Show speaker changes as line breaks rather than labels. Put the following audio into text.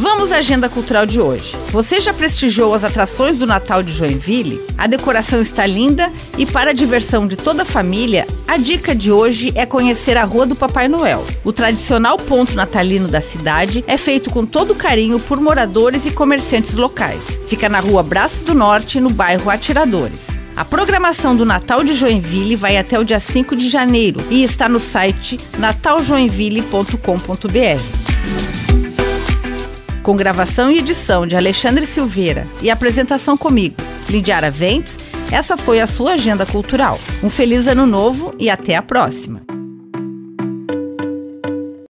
Vamos à agenda cultural de hoje. Você já prestigiou as atrações do Natal de Joinville? A decoração está linda e, para a diversão de toda a família, a dica de hoje é conhecer a Rua do Papai Noel. O tradicional ponto natalino da cidade é feito com todo carinho por moradores e comerciantes locais. Fica na Rua Braço do Norte, no bairro Atiradores. A programação do Natal de Joinville vai até o dia 5 de janeiro e está no site nataljoinville.com.br com gravação e edição de Alexandre Silveira e apresentação comigo, Lidiara Ventes, essa foi a sua agenda cultural. Um feliz ano novo e até a próxima!